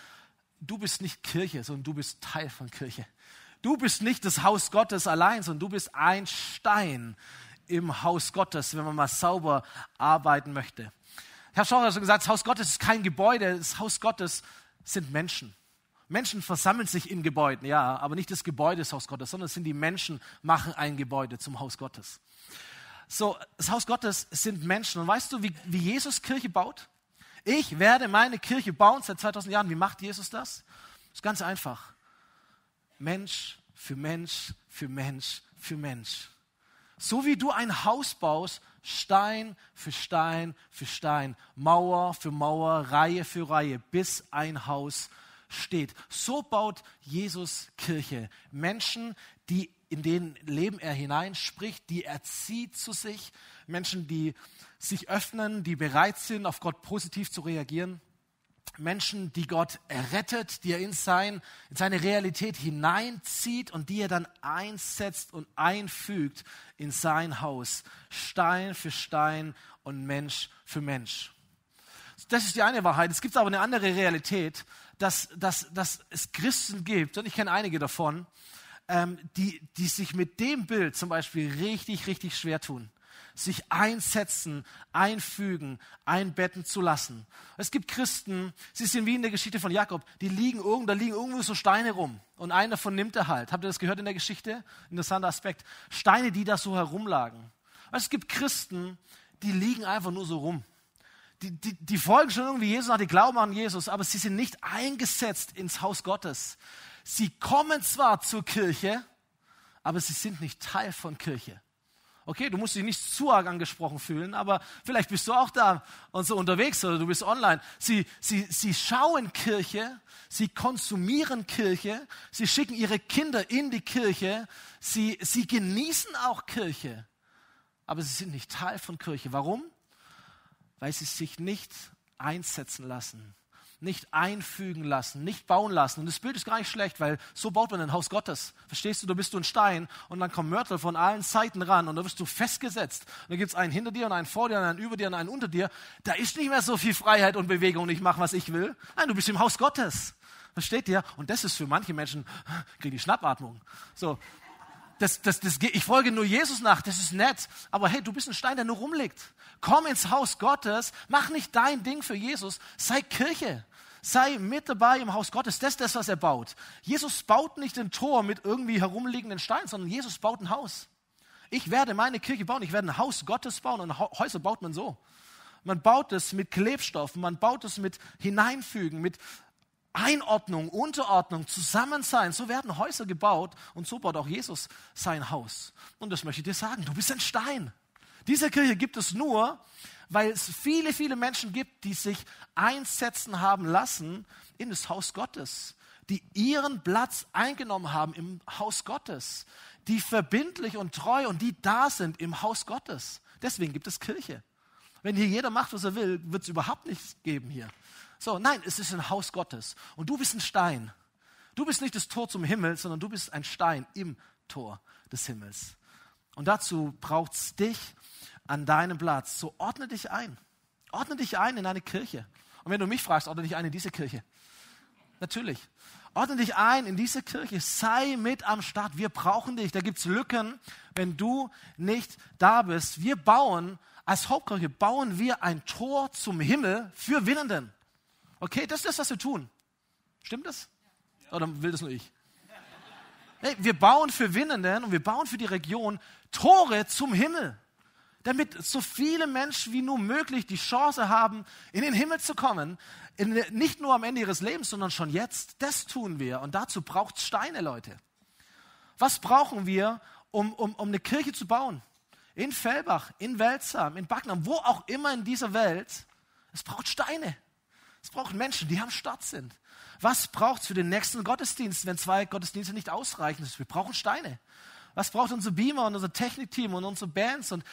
du bist nicht Kirche, sondern du bist Teil von Kirche. Du bist nicht das Haus Gottes allein, sondern du bist ein Stein im Haus Gottes, wenn man mal sauber arbeiten möchte. Ich habe schon gesagt, das Haus Gottes ist kein Gebäude, das Haus Gottes sind Menschen. Menschen versammeln sich in Gebäuden, ja, aber nicht das Gebäude des Haus Gottes, sondern es sind die Menschen, machen ein Gebäude zum Haus Gottes. So, das Haus Gottes sind Menschen. Und weißt du, wie, wie Jesus Kirche baut? Ich werde meine Kirche bauen seit 2000 Jahren. Wie macht Jesus das? Das ist ganz einfach. Mensch für Mensch für Mensch für Mensch. So wie du ein Haus baust, Stein für Stein für Stein, Mauer für Mauer, Reihe für Reihe, bis ein Haus steht. So baut Jesus Kirche. Menschen, die in denen Leben er hineinspricht, die er zieht zu sich. Menschen, die sich öffnen, die bereit sind, auf Gott positiv zu reagieren. Menschen, die Gott errettet, die er in, sein, in seine Realität hineinzieht und die er dann einsetzt und einfügt in sein Haus, Stein für Stein und Mensch für Mensch. Das ist die eine Wahrheit. Es gibt aber eine andere Realität, dass, dass, dass es Christen gibt, und ich kenne einige davon, ähm, die, die sich mit dem Bild zum Beispiel richtig, richtig schwer tun sich einsetzen, einfügen, einbetten zu lassen. Es gibt Christen, sie sind wie in der Geschichte von Jakob, die liegen irgendwo, da liegen irgendwo so Steine rum und einer davon nimmt er halt. Habt ihr das gehört in der Geschichte? Interessanter Aspekt. Steine, die da so herumlagen. Es gibt Christen, die liegen einfach nur so rum. Die, die, die folgen schon irgendwie Jesus, die glauben an Jesus, aber sie sind nicht eingesetzt ins Haus Gottes. Sie kommen zwar zur Kirche, aber sie sind nicht Teil von Kirche. Okay, du musst dich nicht zu arg angesprochen fühlen, aber vielleicht bist du auch da und so unterwegs oder du bist online. Sie, sie, sie schauen Kirche, sie konsumieren Kirche, sie schicken ihre Kinder in die Kirche, sie, sie genießen auch Kirche, aber sie sind nicht Teil von Kirche. Warum? Weil sie sich nicht einsetzen lassen nicht einfügen lassen, nicht bauen lassen. Und das Bild ist gar nicht schlecht, weil so baut man ein Haus Gottes. Verstehst du, da bist du ein Stein und dann kommen Mörtel von allen Seiten ran und da wirst du festgesetzt. Und da gibt es einen hinter dir und einen vor dir und einen über dir und einen unter dir. Da ist nicht mehr so viel Freiheit und Bewegung und ich mache, was ich will. Nein, du bist im Haus Gottes. Versteht ihr? Und das ist für manche Menschen, kriegen die Schnappatmung. So, das, das, das, ich folge nur Jesus nach, das ist nett. Aber hey, du bist ein Stein, der nur rumliegt. Komm ins Haus Gottes, mach nicht dein Ding für Jesus, sei Kirche. Sei mit dabei im Haus Gottes. Das ist das, was er baut. Jesus baut nicht ein Tor mit irgendwie herumliegenden Steinen, sondern Jesus baut ein Haus. Ich werde meine Kirche bauen. Ich werde ein Haus Gottes bauen. Und Häuser baut man so. Man baut es mit Klebstoffen, man baut es mit Hineinfügen, mit Einordnung, Unterordnung, Zusammensein. So werden Häuser gebaut und so baut auch Jesus sein Haus. Und das möchte ich dir sagen, du bist ein Stein. Diese Kirche gibt es nur, weil es viele, viele Menschen gibt, die sich einsetzen haben lassen in das Haus Gottes, die ihren Platz eingenommen haben im Haus Gottes, die verbindlich und treu und die da sind im Haus Gottes. Deswegen gibt es Kirche. Wenn hier jeder macht, was er will, wird es überhaupt nichts geben hier. So, nein, es ist ein Haus Gottes. Und du bist ein Stein. Du bist nicht das Tor zum Himmel, sondern du bist ein Stein im Tor des Himmels. Und dazu braucht es dich an deinem Platz. So ordne dich ein. Ordne dich ein in eine Kirche. Und wenn du mich fragst, ordne dich ein in diese Kirche. Natürlich. Ordne dich ein in diese Kirche. Sei mit am Start. Wir brauchen dich. Da gibt es Lücken, wenn du nicht da bist. Wir bauen, als Hauptkirche, bauen wir ein Tor zum Himmel für Winnenden. Okay, das ist das, was wir tun. Stimmt das? Oder will das nur ich? Hey, wir bauen für Winnenden und wir bauen für die Region Tore zum Himmel damit so viele Menschen wie nur möglich die Chance haben, in den Himmel zu kommen. In, nicht nur am Ende ihres Lebens, sondern schon jetzt. Das tun wir. Und dazu braucht es Steine, Leute. Was brauchen wir, um, um, um eine Kirche zu bauen? In Fellbach, in Welzam, in Backnam, wo auch immer in dieser Welt. Es braucht Steine. Es braucht Menschen, die am Start sind. Was braucht es für den nächsten Gottesdienst, wenn zwei Gottesdienste nicht ausreichen? Wir brauchen Steine. Was braucht unser Beamer und unser Technikteam und unsere Bands? Und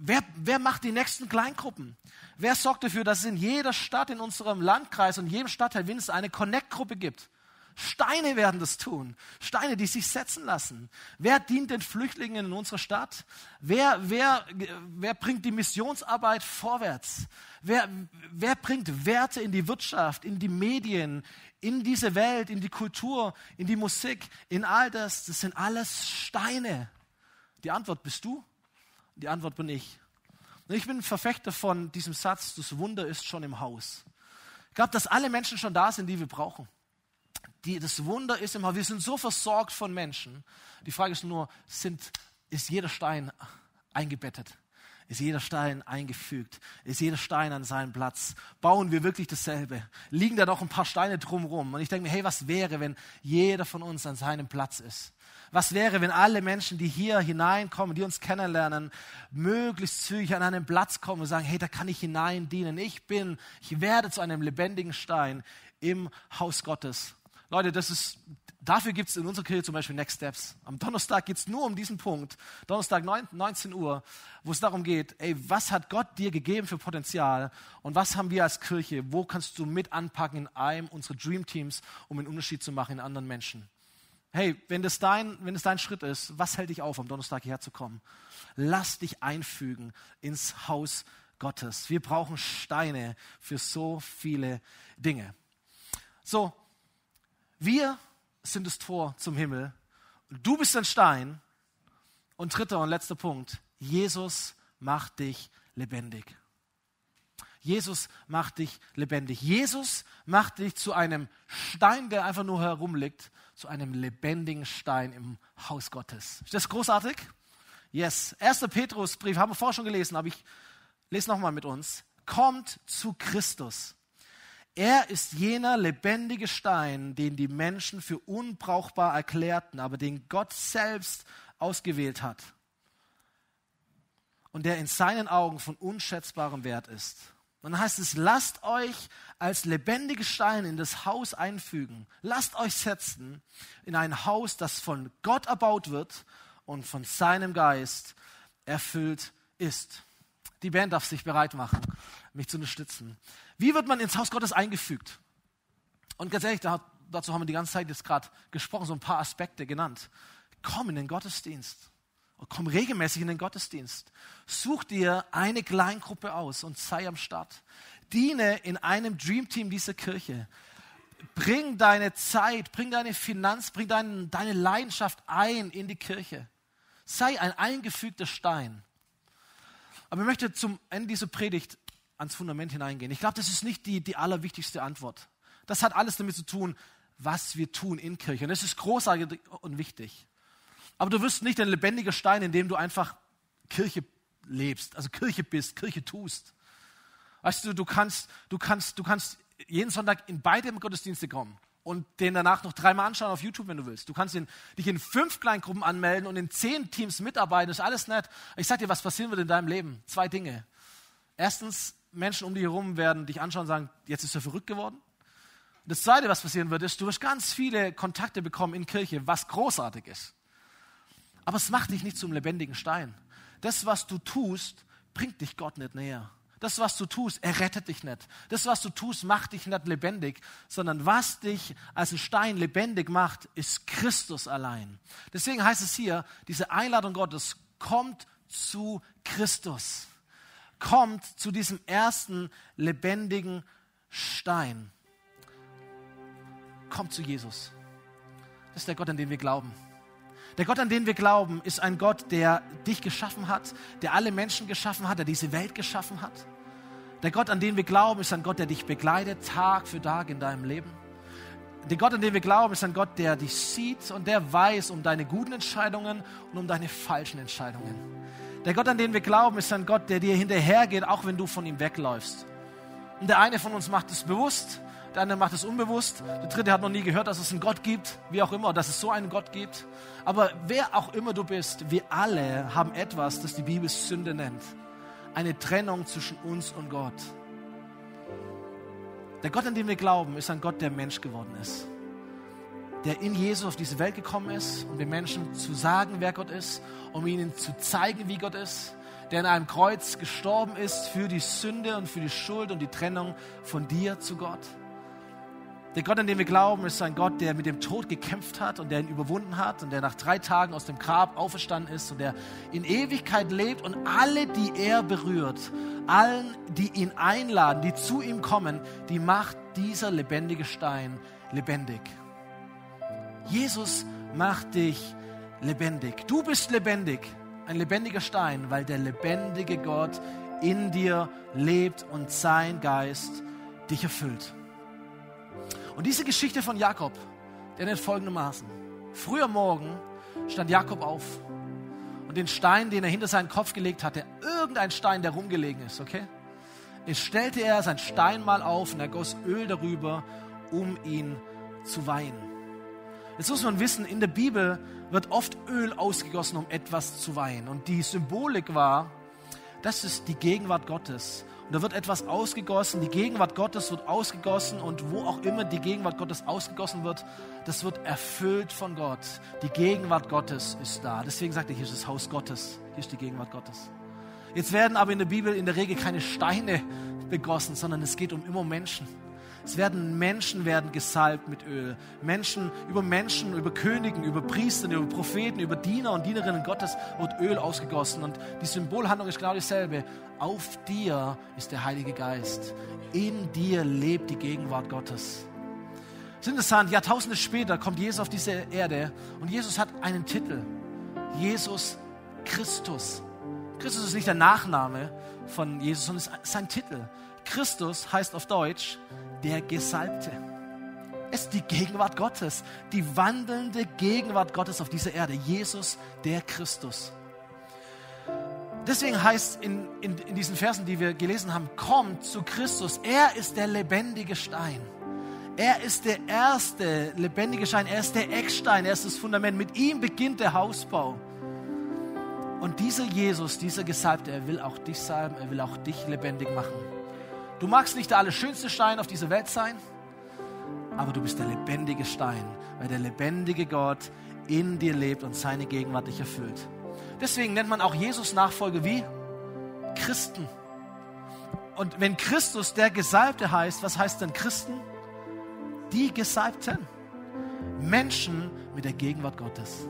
Wer, wer macht die nächsten Kleingruppen? Wer sorgt dafür, dass es in jeder Stadt, in unserem Landkreis und jedem Stadtteil wenigstens eine Connect-Gruppe gibt? Steine werden das tun. Steine, die sich setzen lassen. Wer dient den Flüchtlingen in unserer Stadt? Wer, wer, wer bringt die Missionsarbeit vorwärts? Wer, wer bringt Werte in die Wirtschaft, in die Medien, in diese Welt, in die Kultur, in die Musik, in all das? Das sind alles Steine. Die Antwort bist du die Antwort bin ich. Und ich bin ein Verfechter von diesem Satz, das Wunder ist schon im Haus. Ich glaube, dass alle Menschen schon da sind, die wir brauchen. Die, das Wunder ist im Haus. Wir sind so versorgt von Menschen. Die Frage ist nur, sind, ist jeder Stein eingebettet? Ist jeder Stein eingefügt? Ist jeder Stein an seinem Platz? Bauen wir wirklich dasselbe? Liegen da doch ein paar Steine drumherum? Und ich denke mir, hey, was wäre, wenn jeder von uns an seinem Platz ist? Was wäre, wenn alle Menschen, die hier hineinkommen, die uns kennenlernen, möglichst zügig an einen Platz kommen und sagen, hey, da kann ich hinein dienen. Ich bin, ich werde zu einem lebendigen Stein im Haus Gottes. Leute, das ist, dafür gibt es in unserer Kirche zum Beispiel Next Steps. Am Donnerstag geht es nur um diesen Punkt. Donnerstag 19 Uhr, wo es darum geht, ey, was hat Gott dir gegeben für Potenzial und was haben wir als Kirche? Wo kannst du mit anpacken in einem unserer Dream Teams, um einen Unterschied zu machen in anderen Menschen? Hey, wenn das, dein, wenn das dein Schritt ist, was hält dich auf, am Donnerstag hierher zu kommen? Lass dich einfügen ins Haus Gottes. Wir brauchen Steine für so viele Dinge. So, wir sind das Tor zum Himmel. Du bist ein Stein. Und dritter und letzter Punkt. Jesus macht dich lebendig. Jesus macht dich lebendig. Jesus macht dich zu einem Stein, der einfach nur herumliegt, zu einem lebendigen Stein im Haus Gottes. Ist das großartig? Yes. 1. Petrusbrief haben wir vorher schon gelesen, aber ich lese nochmal mit uns. Kommt zu Christus. Er ist jener lebendige Stein, den die Menschen für unbrauchbar erklärten, aber den Gott selbst ausgewählt hat und der in seinen Augen von unschätzbarem Wert ist. Und dann heißt es, lasst euch als lebendige Steine in das Haus einfügen. Lasst euch setzen in ein Haus, das von Gott erbaut wird und von seinem Geist erfüllt ist. Die Band darf sich bereit machen, mich zu unterstützen. Wie wird man ins Haus Gottes eingefügt? Und ganz ehrlich, dazu haben wir die ganze Zeit jetzt gerade gesprochen, so ein paar Aspekte genannt. Komm in den Gottesdienst. Komm regelmäßig in den Gottesdienst. Such dir eine Kleingruppe aus und sei am Start. Diene in einem Dreamteam dieser Kirche. bring deine Zeit, bring deine Finanz, bring dein, deine Leidenschaft ein in die Kirche. Sei ein eingefügter Stein. Aber ich möchte zum Ende dieser Predigt ans Fundament hineingehen. Ich glaube, das ist nicht die, die allerwichtigste Antwort. Das hat alles damit zu tun, was wir tun in Kirche. Und das ist großartig und wichtig. Aber du wirst nicht ein lebendiger Stein, indem du einfach Kirche lebst, also Kirche bist, Kirche tust. Weißt du, du kannst, du kannst, du kannst jeden Sonntag in beide Gottesdienste kommen und den danach noch dreimal anschauen auf YouTube, wenn du willst. Du kannst in, dich in fünf Kleingruppen anmelden und in zehn Teams mitarbeiten. Ist alles nett. Ich sag dir, was passieren wird in deinem Leben? Zwei Dinge. Erstens, Menschen um dich herum werden dich anschauen und sagen, jetzt ist er verrückt geworden. Das Zweite, was passieren wird, ist, du wirst ganz viele Kontakte bekommen in Kirche, was großartig ist. Aber es macht dich nicht zum lebendigen Stein. Das, was du tust, bringt dich Gott nicht näher. Das, was du tust, errettet dich nicht. Das, was du tust, macht dich nicht lebendig, sondern was dich als ein Stein lebendig macht, ist Christus allein. Deswegen heißt es hier, diese Einladung Gottes kommt zu Christus. Kommt zu diesem ersten lebendigen Stein. Kommt zu Jesus. Das ist der Gott, an den wir glauben. Der Gott, an den wir glauben, ist ein Gott, der dich geschaffen hat, der alle Menschen geschaffen hat, der diese Welt geschaffen hat. Der Gott, an den wir glauben, ist ein Gott, der dich begleitet, Tag für Tag in deinem Leben. Der Gott, an den wir glauben, ist ein Gott, der dich sieht und der weiß um deine guten Entscheidungen und um deine falschen Entscheidungen. Der Gott, an den wir glauben, ist ein Gott, der dir hinterhergeht, auch wenn du von ihm wegläufst. Und der eine von uns macht es bewusst, der andere macht es unbewusst, der dritte hat noch nie gehört, dass es einen Gott gibt, wie auch immer, dass es so einen Gott gibt. Aber wer auch immer du bist, wir alle haben etwas, das die Bibel Sünde nennt. Eine Trennung zwischen uns und Gott. Der Gott, an den wir glauben, ist ein Gott, der Mensch geworden ist. Der in Jesus auf diese Welt gekommen ist, um den Menschen zu sagen, wer Gott ist, um ihnen zu zeigen, wie Gott ist. Der an einem Kreuz gestorben ist für die Sünde und für die Schuld und die Trennung von dir zu Gott. Der Gott, an den wir glauben, ist ein Gott, der mit dem Tod gekämpft hat und der ihn überwunden hat und der nach drei Tagen aus dem Grab auferstanden ist und der in Ewigkeit lebt und alle, die er berührt, allen, die ihn einladen, die zu ihm kommen, die macht dieser lebendige Stein lebendig. Jesus macht dich lebendig. Du bist lebendig, ein lebendiger Stein, weil der lebendige Gott in dir lebt und sein Geist dich erfüllt. Und diese Geschichte von Jakob, der nennt folgendermaßen. Früher Morgen stand Jakob auf und den Stein, den er hinter seinen Kopf gelegt hatte, irgendein Stein, der rumgelegen ist, okay? Jetzt stellte er sein Stein mal auf und er goss Öl darüber, um ihn zu weihen. Jetzt muss man wissen, in der Bibel wird oft Öl ausgegossen, um etwas zu weihen. Und die Symbolik war, das ist die Gegenwart Gottes. Und da wird etwas ausgegossen, die Gegenwart Gottes wird ausgegossen und wo auch immer die Gegenwart Gottes ausgegossen wird, das wird erfüllt von Gott. Die Gegenwart Gottes ist da. Deswegen sagt er, hier ist das Haus Gottes, hier ist die Gegenwart Gottes. Jetzt werden aber in der Bibel in der Regel keine Steine begossen, sondern es geht um immer Menschen. Es werden Menschen werden gesalbt mit Öl. Menschen, über Menschen, über Königen, über Priestern, über Propheten, über Diener und Dienerinnen Gottes wird Öl ausgegossen. Und die Symbolhandlung ist genau dieselbe. Auf dir ist der Heilige Geist. In dir lebt die Gegenwart Gottes. Es ist interessant, Jahrtausende später kommt Jesus auf diese Erde und Jesus hat einen Titel. Jesus Christus. Christus ist nicht der Nachname von Jesus, sondern ist sein Titel. Christus heißt auf Deutsch der Gesalbte. Es ist die Gegenwart Gottes, die wandelnde Gegenwart Gottes auf dieser Erde. Jesus, der Christus. Deswegen heißt in, in, in diesen Versen, die wir gelesen haben, kommt zu Christus. Er ist der lebendige Stein. Er ist der erste lebendige Stein. Er ist der Eckstein. Er ist das Fundament. Mit ihm beginnt der Hausbau. Und dieser Jesus, dieser Gesalbte, er will auch dich salben. Er will auch dich lebendig machen. Du magst nicht der allerschönste Stein auf dieser Welt sein, aber du bist der lebendige Stein, weil der lebendige Gott in dir lebt und seine Gegenwart dich erfüllt. Deswegen nennt man auch Jesus Nachfolge wie Christen. Und wenn Christus der Gesalbte heißt, was heißt denn Christen? Die Gesalbten. Menschen mit der Gegenwart Gottes.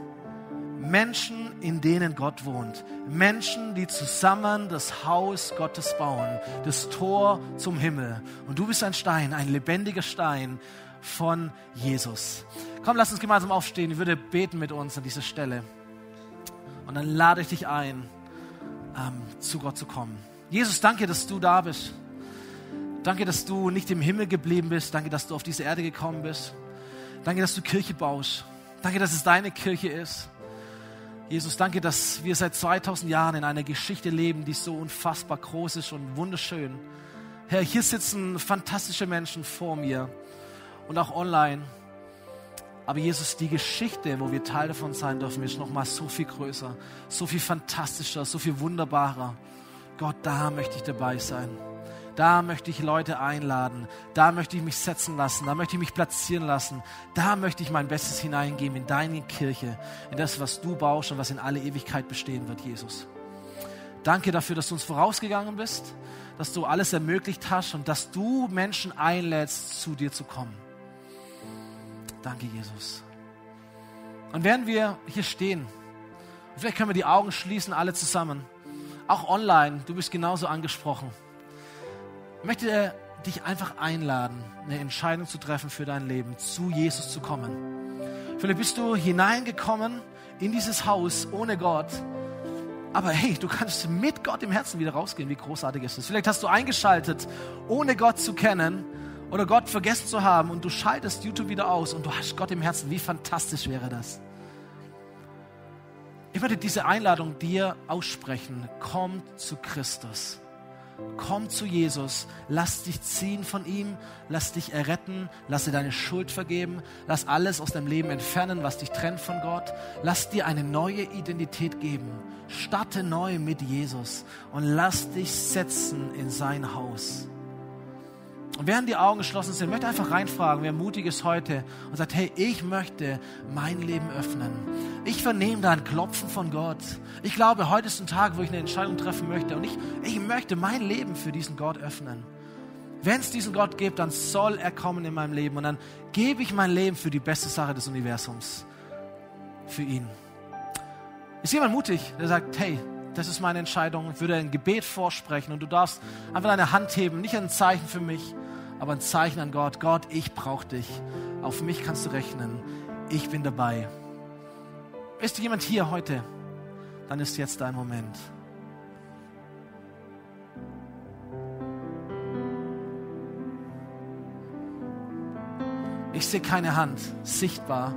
Menschen, in denen Gott wohnt. Menschen, die zusammen das Haus Gottes bauen, das Tor zum Himmel. Und du bist ein Stein, ein lebendiger Stein. von Jesus. Komm, lass uns gemeinsam aufstehen. Ich würde beten mit uns an dieser Stelle. Und dann lade ich dich ein, ähm, zu Gott zu kommen. Jesus, danke, dass du da bist. Danke, dass du nicht im Himmel geblieben bist. Danke, dass du auf diese Erde gekommen bist. Danke, dass du Kirche baust. Danke, dass es deine Kirche ist. Jesus, danke, dass wir seit 2000 Jahren in einer Geschichte leben, die so unfassbar groß ist und wunderschön. Herr, hier sitzen fantastische Menschen vor mir und auch online. Aber Jesus, die Geschichte, wo wir Teil davon sein dürfen, ist nochmal so viel größer, so viel fantastischer, so viel wunderbarer. Gott, da möchte ich dabei sein. Da möchte ich Leute einladen. Da möchte ich mich setzen lassen. Da möchte ich mich platzieren lassen. Da möchte ich mein Bestes hineingeben in deine Kirche, in das, was du baust und was in alle Ewigkeit bestehen wird, Jesus. Danke dafür, dass du uns vorausgegangen bist, dass du alles ermöglicht hast und dass du Menschen einlädst, zu dir zu kommen. Danke, Jesus. Und während wir hier stehen, vielleicht können wir die Augen schließen, alle zusammen, auch online, du bist genauso angesprochen möchte er dich einfach einladen, eine Entscheidung zu treffen für dein Leben, zu Jesus zu kommen. Vielleicht bist du hineingekommen in dieses Haus ohne Gott, aber hey, du kannst mit Gott im Herzen wieder rausgehen. Wie großartig ist das? Vielleicht hast du eingeschaltet, ohne Gott zu kennen oder Gott vergessen zu haben und du schaltest YouTube wieder aus und du hast Gott im Herzen. Wie fantastisch wäre das? Ich möchte diese Einladung dir aussprechen. Komm zu Christus. Komm zu Jesus, lass dich ziehen von ihm, lass dich erretten, lass dir deine Schuld vergeben, lass alles aus deinem Leben entfernen, was dich trennt von Gott, lass dir eine neue Identität geben. Starte neu mit Jesus und lass dich setzen in sein Haus. Und während die Augen geschlossen sind, möchte einfach reinfragen, wer mutig ist heute und sagt, hey, ich möchte mein Leben öffnen. Ich vernehme da ein Klopfen von Gott. Ich glaube, heute ist ein Tag, wo ich eine Entscheidung treffen möchte und ich, ich möchte mein Leben für diesen Gott öffnen. Wenn es diesen Gott gibt, dann soll er kommen in meinem Leben und dann gebe ich mein Leben für die beste Sache des Universums, für ihn. Ist jemand mutig, der sagt, hey, das ist meine Entscheidung, ich würde ein Gebet vorsprechen und du darfst einfach deine Hand heben, nicht ein Zeichen für mich, aber ein Zeichen an Gott. Gott, ich brauche dich. Auf mich kannst du rechnen. Ich bin dabei. Ist jemand hier heute? Dann ist jetzt dein Moment. Ich sehe keine Hand sichtbar,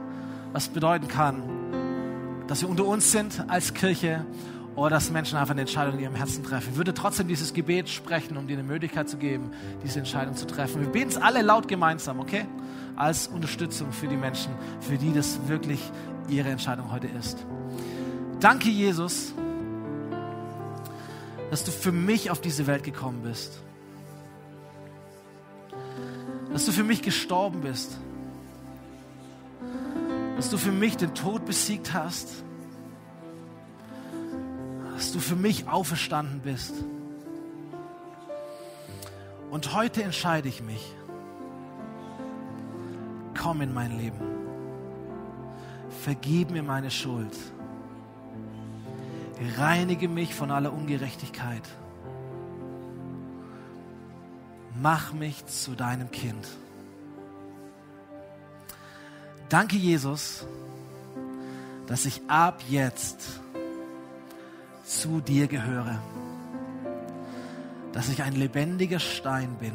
was bedeuten kann, dass wir unter uns sind als Kirche oder dass Menschen einfach eine Entscheidung in ihrem Herzen treffen. Ich würde trotzdem dieses Gebet sprechen, um dir eine Möglichkeit zu geben, diese Entscheidung zu treffen. Wir beten es alle laut gemeinsam, okay? Als Unterstützung für die Menschen, für die das wirklich ihre Entscheidung heute ist. Danke, Jesus, dass du für mich auf diese Welt gekommen bist. Dass du für mich gestorben bist. Dass du für mich den Tod besiegt hast dass du für mich auferstanden bist. Und heute entscheide ich mich, komm in mein Leben, vergib mir meine Schuld, reinige mich von aller Ungerechtigkeit, mach mich zu deinem Kind. Danke, Jesus, dass ich ab jetzt zu dir gehöre. Dass ich ein lebendiger Stein bin.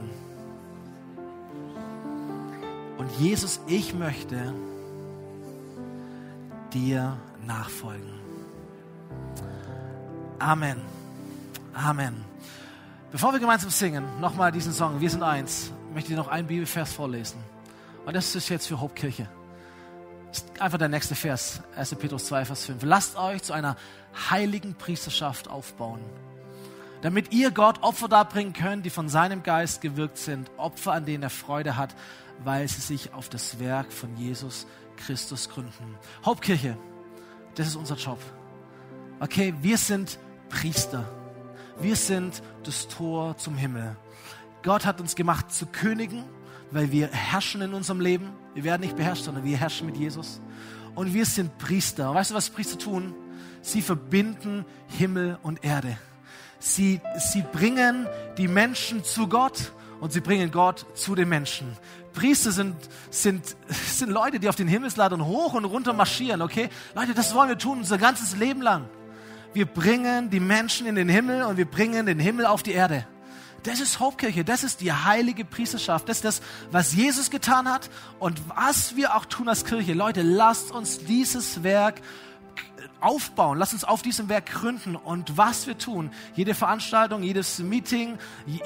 Und Jesus, ich möchte dir nachfolgen. Amen. Amen. Bevor wir gemeinsam singen, nochmal diesen Song, Wir sind eins, möchte ich noch einen Bibelvers vorlesen. Und das ist jetzt für Hauptkirche einfach der nächste Vers, 1. Petrus 2, Vers 5. Lasst euch zu einer heiligen Priesterschaft aufbauen, damit ihr Gott Opfer darbringen könnt, die von seinem Geist gewirkt sind, Opfer, an denen er Freude hat, weil sie sich auf das Werk von Jesus Christus gründen. Hauptkirche, das ist unser Job. Okay, wir sind Priester. Wir sind das Tor zum Himmel. Gott hat uns gemacht zu Königen weil wir herrschen in unserem Leben. Wir werden nicht beherrscht, sondern wir herrschen mit Jesus. Und wir sind Priester. Und weißt du, was Priester tun? Sie verbinden Himmel und Erde. Sie, sie bringen die Menschen zu Gott und sie bringen Gott zu den Menschen. Priester sind, sind, sind Leute, die auf den Himmelsladern hoch und runter marschieren, okay? Leute, das wollen wir tun unser ganzes Leben lang. Wir bringen die Menschen in den Himmel und wir bringen den Himmel auf die Erde. Das ist Hauptkirche, das ist die heilige Priesterschaft, das ist das, was Jesus getan hat und was wir auch tun als Kirche. Leute, lasst uns dieses Werk aufbauen, lasst uns auf diesem Werk gründen und was wir tun, jede Veranstaltung, jedes Meeting,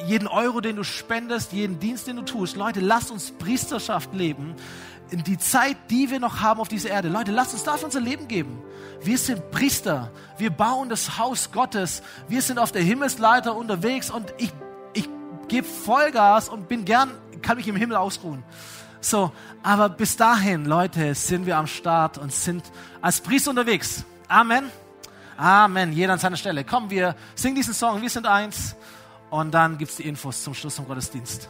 jeden Euro, den du spendest, jeden Dienst, den du tust, Leute, lasst uns Priesterschaft leben in die Zeit, die wir noch haben auf dieser Erde. Leute, lasst uns dafür unser Leben geben. Wir sind Priester, wir bauen das Haus Gottes, wir sind auf der Himmelsleiter unterwegs und ich gebe Vollgas und bin gern, kann mich im Himmel ausruhen. So, aber bis dahin, Leute, sind wir am Start und sind als Priester unterwegs. Amen. Amen. Jeder an seiner Stelle. Komm, wir singen diesen Song. Wir sind eins. Und dann gibt es die Infos zum Schluss vom Gottesdienst.